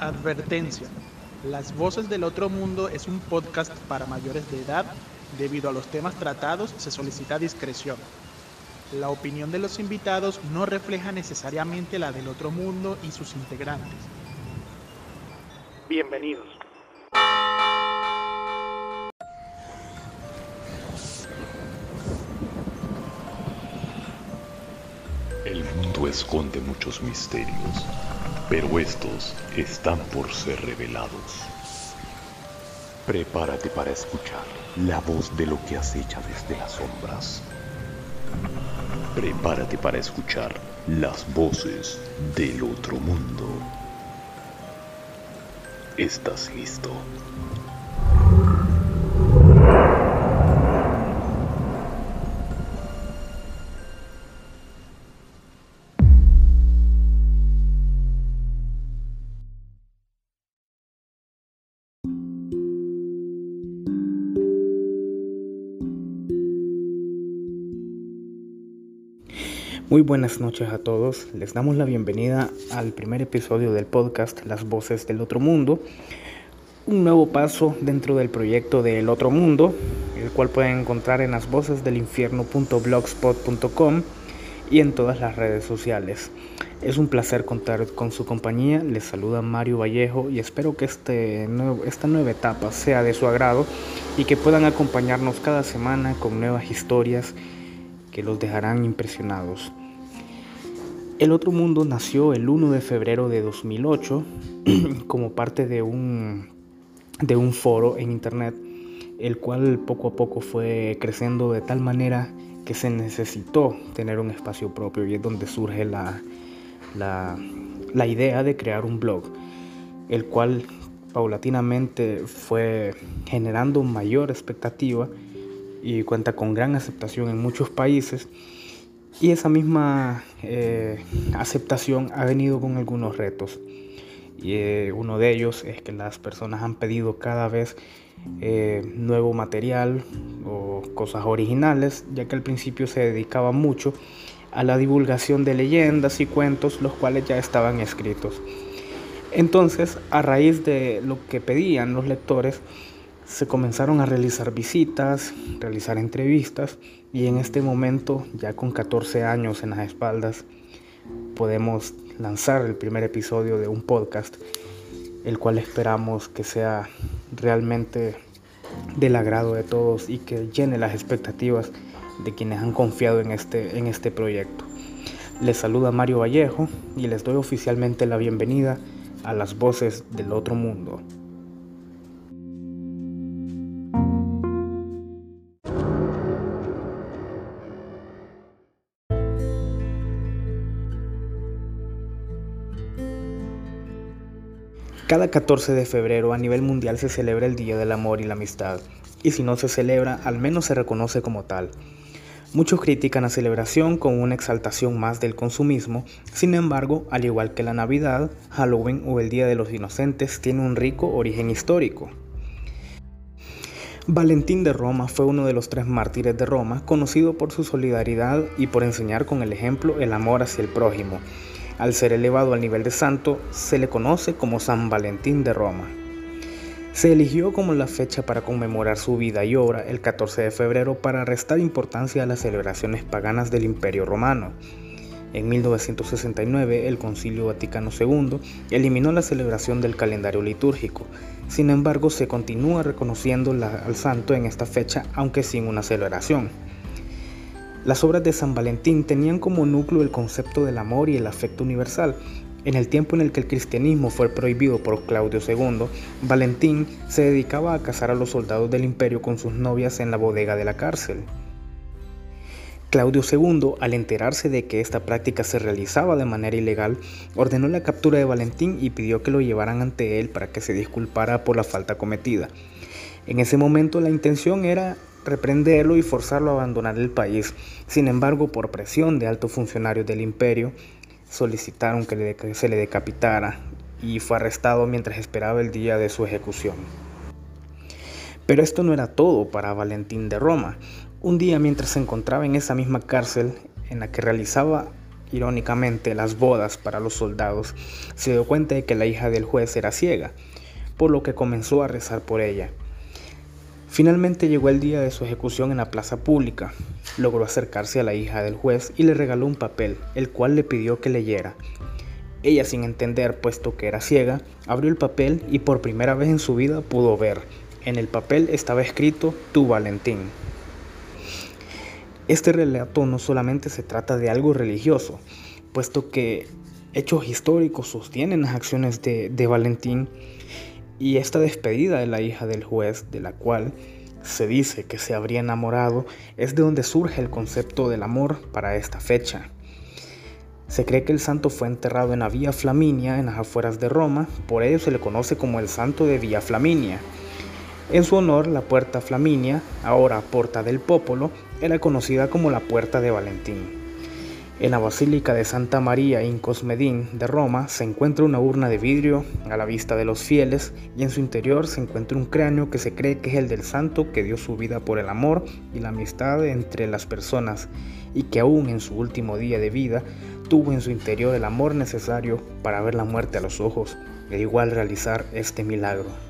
Advertencia. Las Voces del Otro Mundo es un podcast para mayores de edad. Debido a los temas tratados, se solicita discreción. La opinión de los invitados no refleja necesariamente la del otro mundo y sus integrantes. Bienvenidos. El mundo esconde muchos misterios, pero estos están por ser revelados. Prepárate para escuchar la voz de lo que acecha desde las sombras. Prepárate para escuchar las voces del otro mundo. ¿Estás listo? Muy buenas noches a todos. Les damos la bienvenida al primer episodio del podcast Las Voces del Otro Mundo. Un nuevo paso dentro del proyecto del Otro Mundo, el cual pueden encontrar en las voces del infierno.blogspot.com y en todas las redes sociales. Es un placer contar con su compañía. Les saluda Mario Vallejo y espero que este esta nueva etapa sea de su agrado y que puedan acompañarnos cada semana con nuevas historias que los dejarán impresionados. El otro mundo nació el 1 de febrero de 2008 como parte de un, de un foro en internet, el cual poco a poco fue creciendo de tal manera que se necesitó tener un espacio propio y es donde surge la, la, la idea de crear un blog, el cual paulatinamente fue generando mayor expectativa y cuenta con gran aceptación en muchos países y esa misma eh, aceptación ha venido con algunos retos. Y eh, uno de ellos es que las personas han pedido cada vez eh, nuevo material o cosas originales, ya que al principio se dedicaba mucho a la divulgación de leyendas y cuentos, los cuales ya estaban escritos. Entonces, a raíz de lo que pedían los lectores, se comenzaron a realizar visitas, realizar entrevistas y en este momento, ya con 14 años en las espaldas, podemos lanzar el primer episodio de un podcast, el cual esperamos que sea realmente del agrado de todos y que llene las expectativas de quienes han confiado en este, en este proyecto. Les saluda Mario Vallejo y les doy oficialmente la bienvenida a las voces del otro mundo. Cada 14 de febrero a nivel mundial se celebra el Día del Amor y la Amistad, y si no se celebra, al menos se reconoce como tal. Muchos critican la celebración con una exaltación más del consumismo, sin embargo, al igual que la Navidad, Halloween o el Día de los Inocentes tiene un rico origen histórico. Valentín de Roma fue uno de los tres mártires de Roma, conocido por su solidaridad y por enseñar con el ejemplo el amor hacia el prójimo, al ser elevado al nivel de santo, se le conoce como San Valentín de Roma. Se eligió como la fecha para conmemorar su vida y obra el 14 de febrero para restar importancia a las celebraciones paganas del Imperio Romano. En 1969, el Concilio Vaticano II eliminó la celebración del calendario litúrgico. Sin embargo, se continúa reconociendo al santo en esta fecha, aunque sin una celebración. Las obras de San Valentín tenían como núcleo el concepto del amor y el afecto universal. En el tiempo en el que el cristianismo fue prohibido por Claudio II, Valentín se dedicaba a casar a los soldados del imperio con sus novias en la bodega de la cárcel. Claudio II, al enterarse de que esta práctica se realizaba de manera ilegal, ordenó la captura de Valentín y pidió que lo llevaran ante él para que se disculpara por la falta cometida. En ese momento la intención era reprenderlo y forzarlo a abandonar el país. Sin embargo, por presión de altos funcionarios del imperio, solicitaron que se le decapitara y fue arrestado mientras esperaba el día de su ejecución. Pero esto no era todo para Valentín de Roma. Un día mientras se encontraba en esa misma cárcel en la que realizaba irónicamente, las bodas para los soldados, se dio cuenta de que la hija del juez era ciega, por lo que comenzó a rezar por ella. Finalmente llegó el día de su ejecución en la plaza pública. Logró acercarse a la hija del juez y le regaló un papel, el cual le pidió que leyera. Ella, sin entender, puesto que era ciega, abrió el papel y por primera vez en su vida pudo ver. En el papel estaba escrito Tu Valentín. Este relato no solamente se trata de algo religioso, puesto que hechos históricos sostienen las acciones de, de Valentín y esta despedida de la hija del juez, de la cual se dice que se habría enamorado, es de donde surge el concepto del amor para esta fecha. Se cree que el santo fue enterrado en la Vía Flaminia, en las afueras de Roma, por ello se le conoce como el santo de Vía Flaminia. En su honor, la Puerta Flaminia, ahora Porta del Popolo, era conocida como la Puerta de Valentín. En la Basílica de Santa María in Cosmedin de Roma se encuentra una urna de vidrio a la vista de los fieles y en su interior se encuentra un cráneo que se cree que es el del santo que dio su vida por el amor y la amistad entre las personas y que aún en su último día de vida tuvo en su interior el amor necesario para ver la muerte a los ojos e igual realizar este milagro.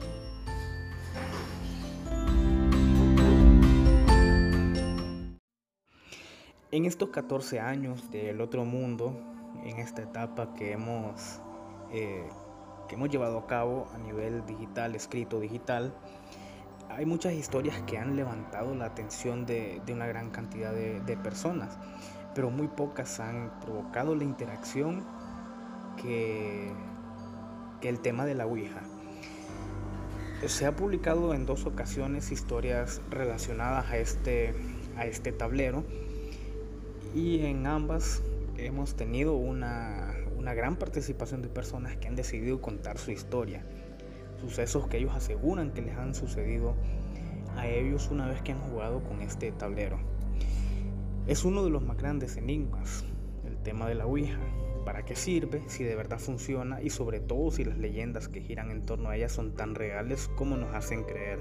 En estos 14 años del otro mundo, en esta etapa que hemos, eh, que hemos llevado a cabo a nivel digital, escrito digital, hay muchas historias que han levantado la atención de, una gran cantidad de, de, personas, pero muy pocas han provocado la interacción que, que el tema de la Ouija. Se ha publicado en dos ocasiones historias relacionadas a este, a este tablero y en ambas hemos tenido una, una gran participación de personas que han decidido contar su historia, sucesos que ellos aseguran que les han sucedido a ellos una vez que han jugado con este tablero. Es uno de los más grandes enigmas, el tema de la Ouija. ¿Para qué sirve? Si de verdad funciona y sobre todo si las leyendas que giran en torno a ella son tan reales como nos hacen creer.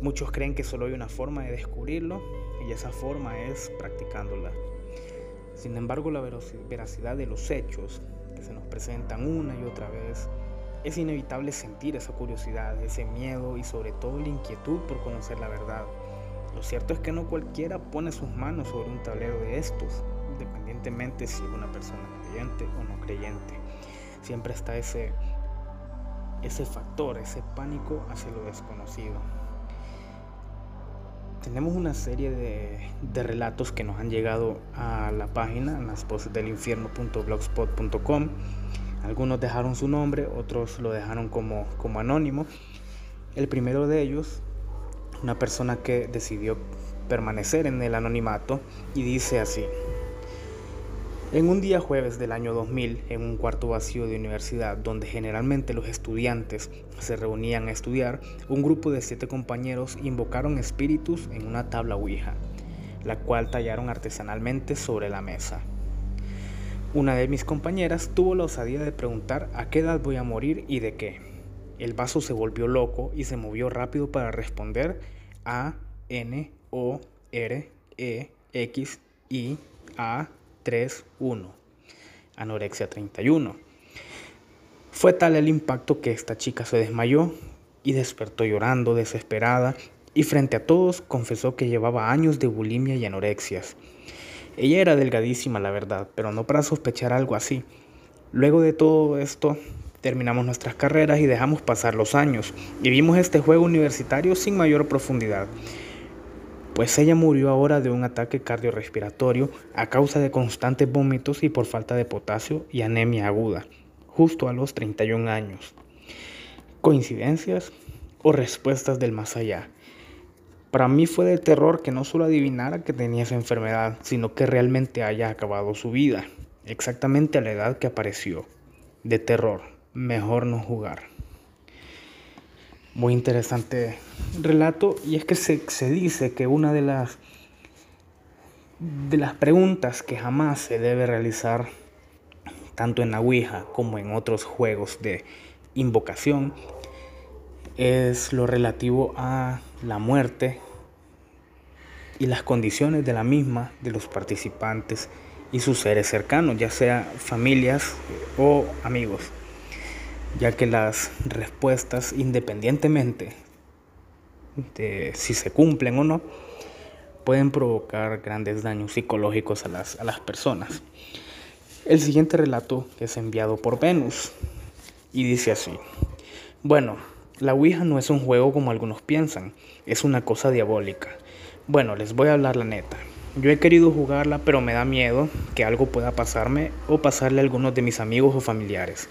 Muchos creen que solo hay una forma de descubrirlo y esa forma es practicándola. Sin embargo, la veracidad de los hechos que se nos presentan una y otra vez, es inevitable sentir esa curiosidad, ese miedo y sobre todo la inquietud por conocer la verdad. Lo cierto es que no cualquiera pone sus manos sobre un tablero de estos, independientemente si es una persona creyente o no creyente. Siempre está ese, ese factor, ese pánico hacia lo desconocido tenemos una serie de, relatos que nos han llegado a la página, las. Algunos dejaron su nombre, otros lo dejaron como, como anónimo. El primero de ellos, una persona que decidió permanecer en el anonimato y dice así. En un día jueves del año 2000, en un cuarto vacío de universidad donde generalmente los estudiantes se reunían a estudiar, un grupo de siete compañeros invocaron espíritus en una tabla Ouija, la cual tallaron artesanalmente sobre la mesa. Una de mis compañeras tuvo la osadía de preguntar a qué edad voy a morir y de qué. El vaso se volvió loco y se movió rápido para responder a N O R E X I A 3.1, anorexia 31. Fue tal el impacto que esta chica se desmayó y despertó llorando, desesperada, y frente a todos confesó que llevaba años de bulimia y anorexias. Ella era delgadísima, la verdad, pero no para sospechar algo así. Luego de todo esto, terminamos nuestras carreras y dejamos pasar los años, y vimos este juego universitario sin mayor profundidad pues ella murió ahora de un ataque cardiorrespiratorio a causa de constantes vómitos y por falta de potasio y anemia aguda, justo a los 31 años. ¿Coincidencias o respuestas del más allá? Para mí fue de terror que no solo adivinara que tenía esa enfermedad, sino que realmente haya acabado su vida, exactamente a la edad que apareció. De terror, mejor no jugar muy interesante relato y es que se, se, dice que una de las de las preguntas que jamás se debe realizar tanto en la Ouija como en otros juegos de invocación es lo relativo a la muerte y las condiciones de la misma de los participantes y sus seres cercanos, ya sea familias o amigos, ya que las respuestas, independientemente de si se cumplen o no, pueden provocar grandes daños psicológicos a las, a las personas. El siguiente relato es enviado por Venus y dice así, bueno, la Ouija no es un juego como algunos piensan, es una cosa diabólica. Bueno, les voy a hablar la neta. Yo he querido jugarla, pero me da miedo que algo pueda pasarme o pasarle a algunos de mis amigos o familiares.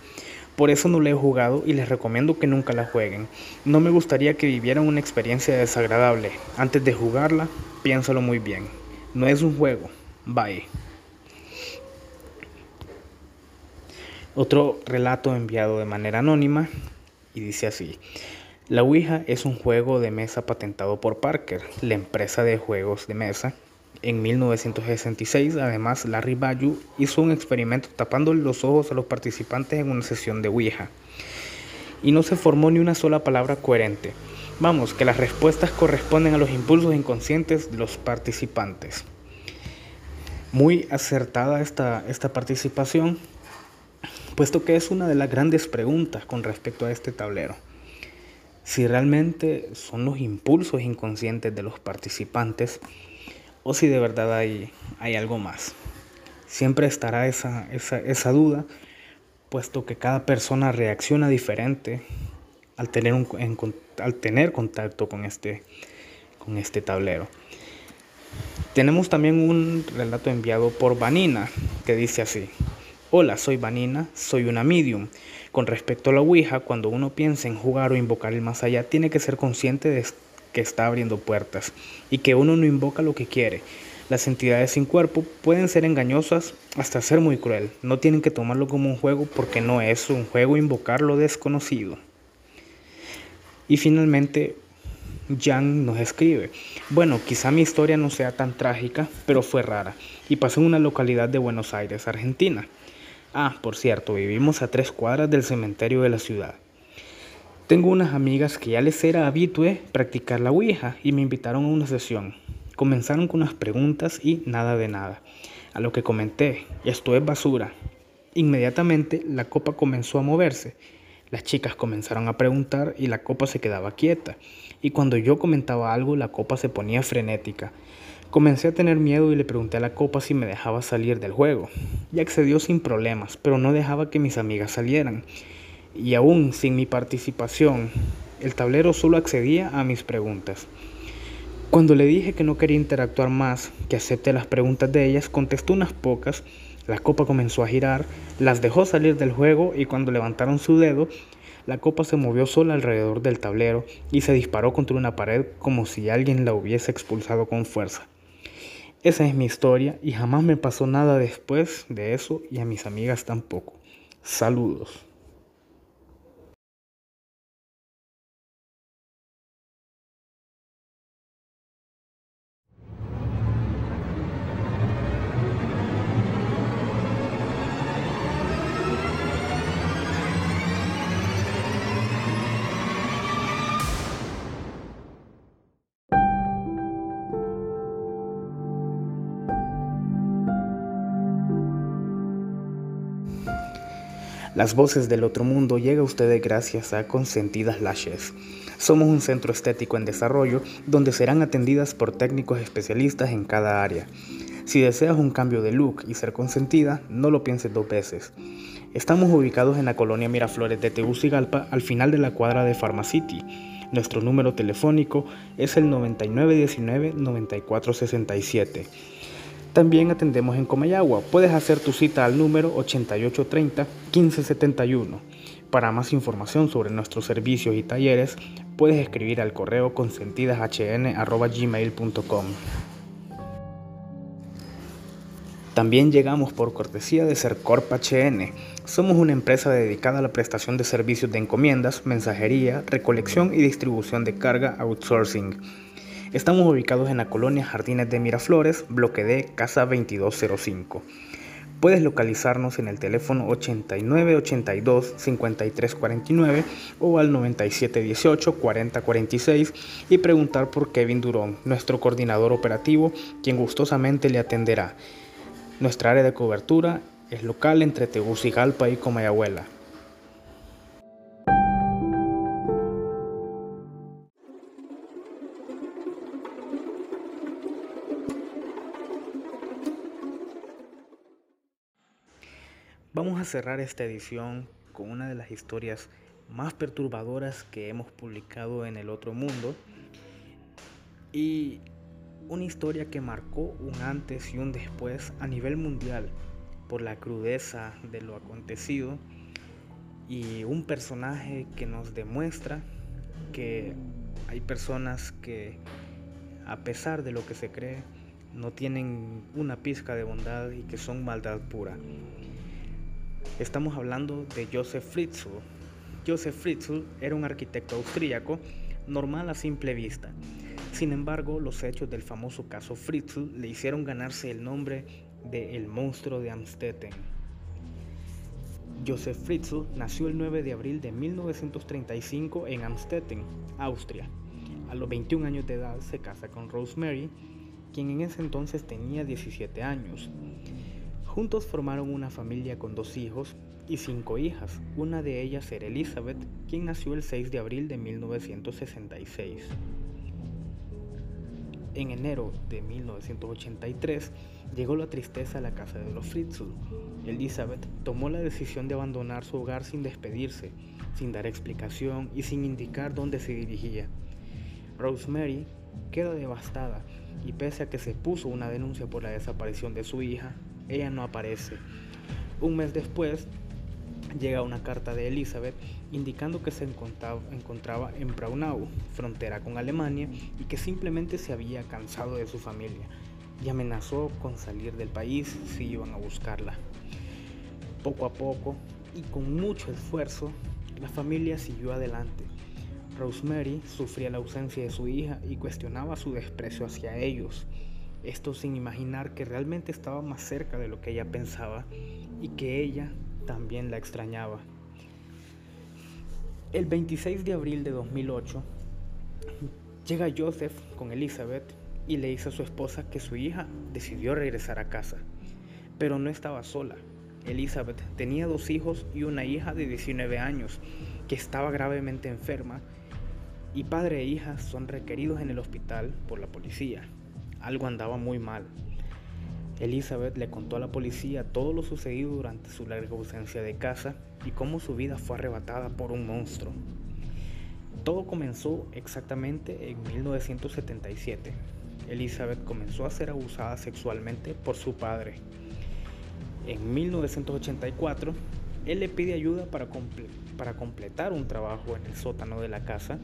Por eso no la he jugado y les recomiendo que nunca la jueguen. No me gustaría que vivieran una experiencia desagradable. Antes de jugarla, piénsalo muy bien. No es un juego. Bye. Otro relato enviado de manera anónima y dice así. La Ouija es un juego de mesa patentado por Parker, la empresa de juegos de mesa. En 1966, además, Larry Bayu hizo un experimento tapándole los ojos a los participantes en una sesión de Ouija. Y no se formó ni una sola palabra coherente. Vamos, que las respuestas corresponden a los impulsos inconscientes de los participantes. Muy acertada esta, esta participación, puesto que es una de las grandes preguntas con respecto a este tablero. Si realmente son los impulsos inconscientes de los participantes o si de verdad hay, hay algo más. Siempre estará esa, esa, duda, puesto que cada persona reacciona diferente al tener, un, al tener contacto con este, con este tablero. Tenemos también un relato enviado por Vanina que dice así. Hola, soy Vanina, soy una medium. Con respecto a la Ouija, cuando uno piensa en jugar o invocar el más allá, tiene que ser consciente de que está abriendo puertas y que uno no invoca lo que quiere. Las entidades sin cuerpo pueden ser engañosas hasta ser muy cruel. No tienen que tomarlo como un juego porque no es un juego invocar lo desconocido. Y finalmente, Jan nos escribe, bueno, quizá mi historia no sea tan trágica, pero fue rara y pasó en una localidad de Buenos Aires, Argentina. Ah, por cierto, vivimos a tres cuadras del cementerio de la ciudad. Tengo unas amigas que ya les era habitué practicar la Ouija y me invitaron a una sesión. Comenzaron con unas preguntas y nada de nada. A lo que comenté, esto es basura. Inmediatamente la copa comenzó a moverse. Las chicas comenzaron a preguntar y la copa se quedaba quieta. Y cuando yo comentaba algo, la copa se ponía frenética. Comencé a tener miedo y le pregunté a la copa si me dejaba salir del juego. Y accedió sin problemas, pero no dejaba que mis amigas salieran. Y aún sin mi participación, el tablero solo accedía a mis preguntas. Cuando le dije que no quería interactuar más, que acepte las preguntas de ellas, contestó unas pocas, la copa comenzó a girar, las dejó salir del juego y cuando levantaron su dedo, la copa se movió sola alrededor del tablero y se disparó contra una pared como si alguien la hubiese expulsado con fuerza. Esa es mi historia y jamás me pasó nada después de eso y a mis amigas tampoco. Saludos. Las voces del otro mundo llega a ustedes gracias a Consentidas Lashes. Somos un centro estético en desarrollo donde serán atendidas por técnicos especialistas en cada área. Si deseas un cambio de look y ser consentida, no lo pienses dos veces. Estamos ubicados en la colonia Miraflores de Tegucigalpa, al final de la cuadra de Pharmacity. Nuestro número telefónico es el 9919-9467. También atendemos en Comayagua. Puedes hacer tu cita al número 8830-1571. Para más información sobre nuestros servicios y talleres, puedes escribir al correo consentidashn.gmail.com. También llegamos por cortesía de Sercorp HN. Somos una empresa dedicada a la prestación de servicios de encomiendas, mensajería, recolección y distribución de carga outsourcing. Estamos ubicados en la colonia Jardines de Miraflores, bloque D, casa 2205. Puedes localizarnos en el teléfono 8982 5349 o al 9718 4046 y preguntar por Kevin Durón, nuestro coordinador operativo, quien gustosamente le atenderá. Nuestra área de cobertura es local entre Tegucigalpa y Comayagüela. Cerrar esta edición con una de las historias más perturbadoras que hemos publicado en el otro mundo y una historia que marcó un antes y un después a nivel mundial por la crudeza de lo acontecido y un personaje que nos demuestra que hay personas que a pesar de lo que se cree no tienen una pizca de bondad y que son maldad pura. Estamos hablando de Joseph Fritzl. Joseph Fritzl era un arquitecto austríaco normal a simple vista. Sin embargo, los hechos del famoso caso Fritzl le hicieron ganarse el nombre de El monstruo de Amstetten. Joseph Fritzl nació el 9 de abril de 1935 en Amstetten, Austria. A los 21 años de edad se casa con Rosemary, quien en ese entonces tenía 17 años. Juntos formaron una familia con dos hijos y cinco hijas. Una de ellas era Elizabeth, quien nació el 6 de abril de 1966. En enero de 1983 llegó la tristeza a la casa de los Fritzl. Elizabeth tomó la decisión de abandonar su hogar sin despedirse, sin dar explicación y sin indicar dónde se dirigía. Rosemary queda devastada y pese a que se puso una denuncia por la desaparición de su hija, ella no aparece. Un mes después llega una carta de Elizabeth indicando que se encontraba, en Braunau, frontera con Alemania, y que simplemente se había cansado de su familia y amenazó con salir del país si iban a buscarla. Poco a poco y con mucho esfuerzo, la familia siguió adelante. Rosemary sufría la ausencia de su hija y cuestionaba su desprecio hacia ellos. Esto sin imaginar que realmente estaba más cerca de lo que ella pensaba y que ella también la extrañaba. El 26 de abril de 2008 llega Joseph con Elizabeth y le dice a su esposa que su hija decidió regresar a casa, pero no estaba sola. Elizabeth tenía dos hijos y una hija de 19 años que estaba gravemente enferma y padre e hija son requeridos en el hospital por la policía algo andaba muy mal. Elizabeth le contó a la policía todo lo sucedido durante su larga ausencia de casa y cómo su vida fue arrebatada por un monstruo. Todo comenzó exactamente en 1977. Elizabeth comenzó a ser abusada sexualmente por su padre. En 1984, él le pide ayuda para, para completar un trabajo en el sótano de la casa.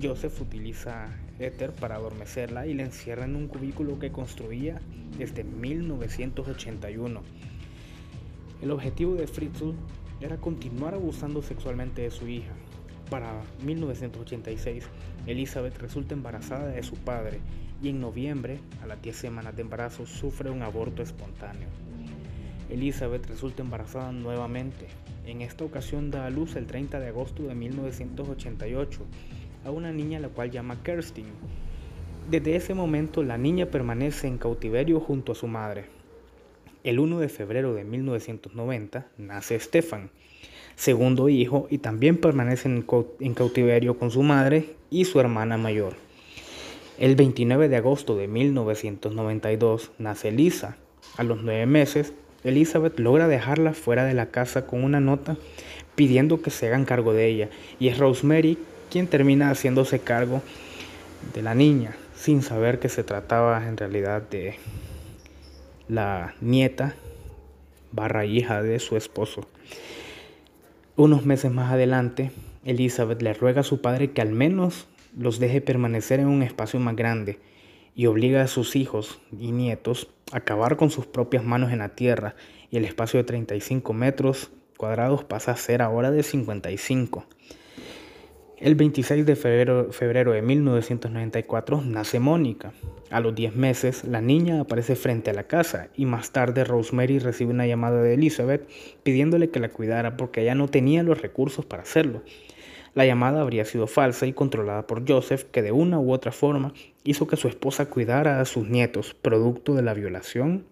Joseph utiliza para adormecerla y la encierra en un cubículo que construía desde 1981. El objetivo de Fritzl era continuar abusando sexualmente de su hija. Para 1986, Elizabeth resulta embarazada de su padre y en noviembre, a las 10 semanas de embarazo, sufre un aborto espontáneo. Elizabeth resulta embarazada nuevamente. En esta ocasión da a luz el 30 de agosto de 1988 a una niña la cual llama Kerstin. Desde ese momento la niña permanece en cautiverio junto a su madre. El 1 de febrero de 1990 nace Stefan, segundo hijo, y también permanece en cautiverio con su madre y su hermana mayor. El 29 de agosto de 1992 nace Lisa. A los nueve meses, Elizabeth logra dejarla fuera de la casa con una nota pidiendo que se hagan cargo de ella, y es Rosemary quien termina haciéndose cargo de la niña, sin saber que se trataba en realidad de la nieta barra hija de su esposo. Unos meses más adelante, Elizabeth le ruega a su padre que al menos los deje permanecer en un espacio más grande y obliga a sus hijos y nietos a cavar con sus propias manos en la tierra y el espacio de 35 metros cuadrados pasa a ser ahora de 55. El 26 de febrero, de 1994 nace Mónica. A los 10 meses, la niña aparece frente a la casa y más tarde Rosemary recibe una llamada de Elizabeth pidiéndole que la cuidara porque ella no tenía los recursos para hacerlo. La llamada habría sido falsa y controlada por Joseph, que de una u otra forma hizo que su esposa cuidara a sus nietos, producto de la violación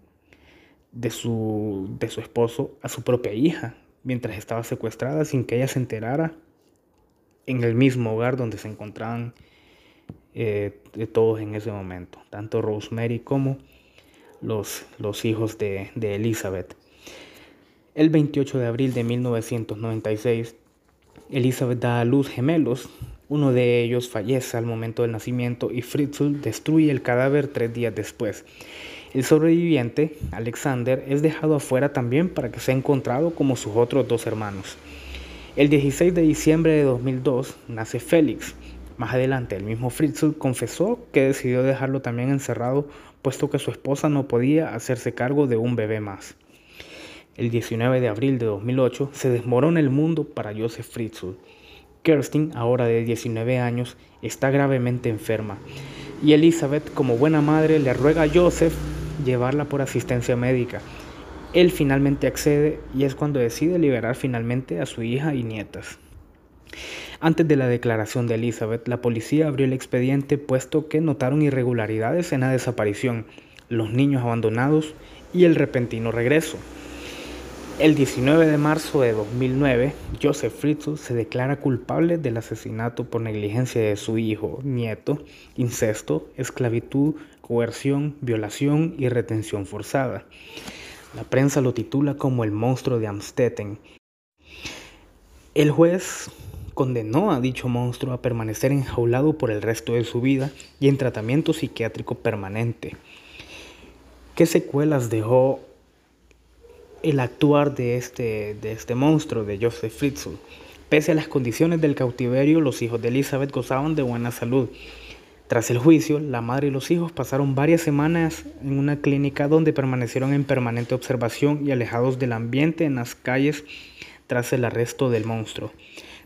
de su, de su esposo a su propia hija mientras estaba secuestrada sin que ella se enterara en el mismo hogar donde se encontraban eh, todos en ese momento, tanto Rosemary como los, los hijos de, de Elizabeth. El 28 de abril de 1996, Elizabeth da a luz gemelos. Uno de ellos fallece al momento del nacimiento y Fritzl destruye el cadáver tres días después. El sobreviviente, Alexander, es dejado afuera también para que sea encontrado como sus otros dos hermanos. El 16 de diciembre de 2002 nace Félix. Más adelante, el mismo Fritzl confesó que decidió dejarlo también encerrado, puesto que su esposa no podía hacerse cargo de un bebé más. El 19 de abril de 2008 se desmorona el mundo para Joseph Fritzl. Kerstin, ahora de 19 años, está gravemente enferma y Elizabeth, como buena madre, le ruega a Joseph llevarla por asistencia médica. Él finalmente accede y es cuando decide liberar finalmente a su hija y nietas. Antes de la declaración de Elizabeth, la policía abrió el expediente puesto que notaron irregularidades en la desaparición, los niños abandonados y el repentino regreso. El 19 de marzo de 2009, Joseph Fritzl se declara culpable del asesinato por negligencia de su hijo, nieto, incesto, esclavitud, coerción, violación y retención forzada. La prensa lo titula como el monstruo de Amstetten. El juez condenó a dicho monstruo a permanecer enjaulado por el resto de su vida y en tratamiento psiquiátrico permanente. ¿Qué secuelas dejó el actuar de este, de este monstruo, de Joseph Fritzl. Pese a las condiciones del cautiverio, los hijos de Elizabeth gozaban de buena salud. Tras el juicio, la madre y los hijos pasaron varias semanas en una clínica donde permanecieron en permanente observación y alejados del ambiente en las calles tras el arresto del monstruo.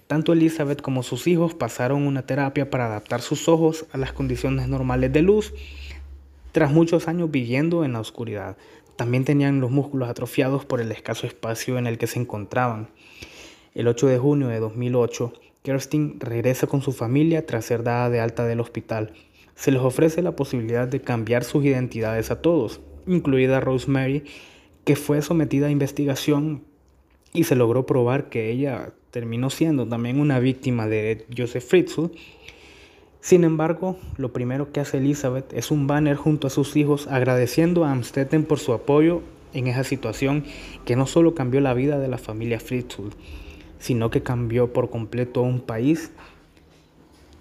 Tanto Elizabeth como sus hijos pasaron una terapia para adaptar sus ojos a las condiciones normales de luz, tras muchos años viviendo en la oscuridad. También tenían los músculos atrofiados por el escaso espacio en el que se encontraban. El 8 de junio de 2008, Kerstin regresa con su familia tras ser dada de alta del hospital. Se les ofrece la posibilidad de cambiar sus identidades a todos, incluida Rosemary, que fue sometida a investigación y se logró probar que ella terminó siendo también una víctima de Joseph Fritzl sin embargo, lo primero que hace Elizabeth es un banner junto a sus hijos agradeciendo a Amstetten por su apoyo en esa situación que no solo cambió la vida de la familia Fritzl, sino que cambió por completo un país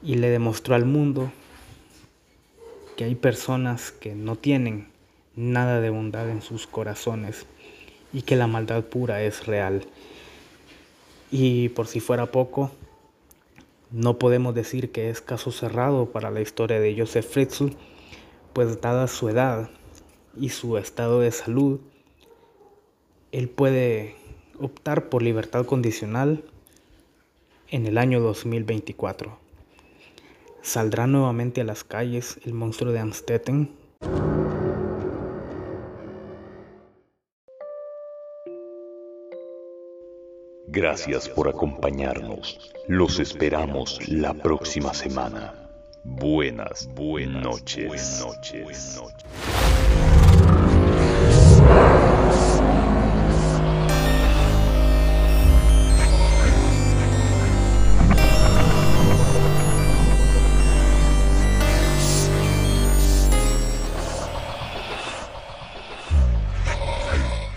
y le demostró al mundo que hay personas que no tienen nada de bondad en sus corazones y que la maldad pura es real. Y por si fuera poco, no podemos decir que es caso cerrado para la historia de Joseph Fritzl, pues dada su edad y su estado de salud, él puede optar por libertad condicional en el año 2024. ¿Saldrá nuevamente a las calles el monstruo de Amstetten? Gracias por acompañarnos. Los esperamos la próxima semana. Buenas, buenas noches. Buenas noches.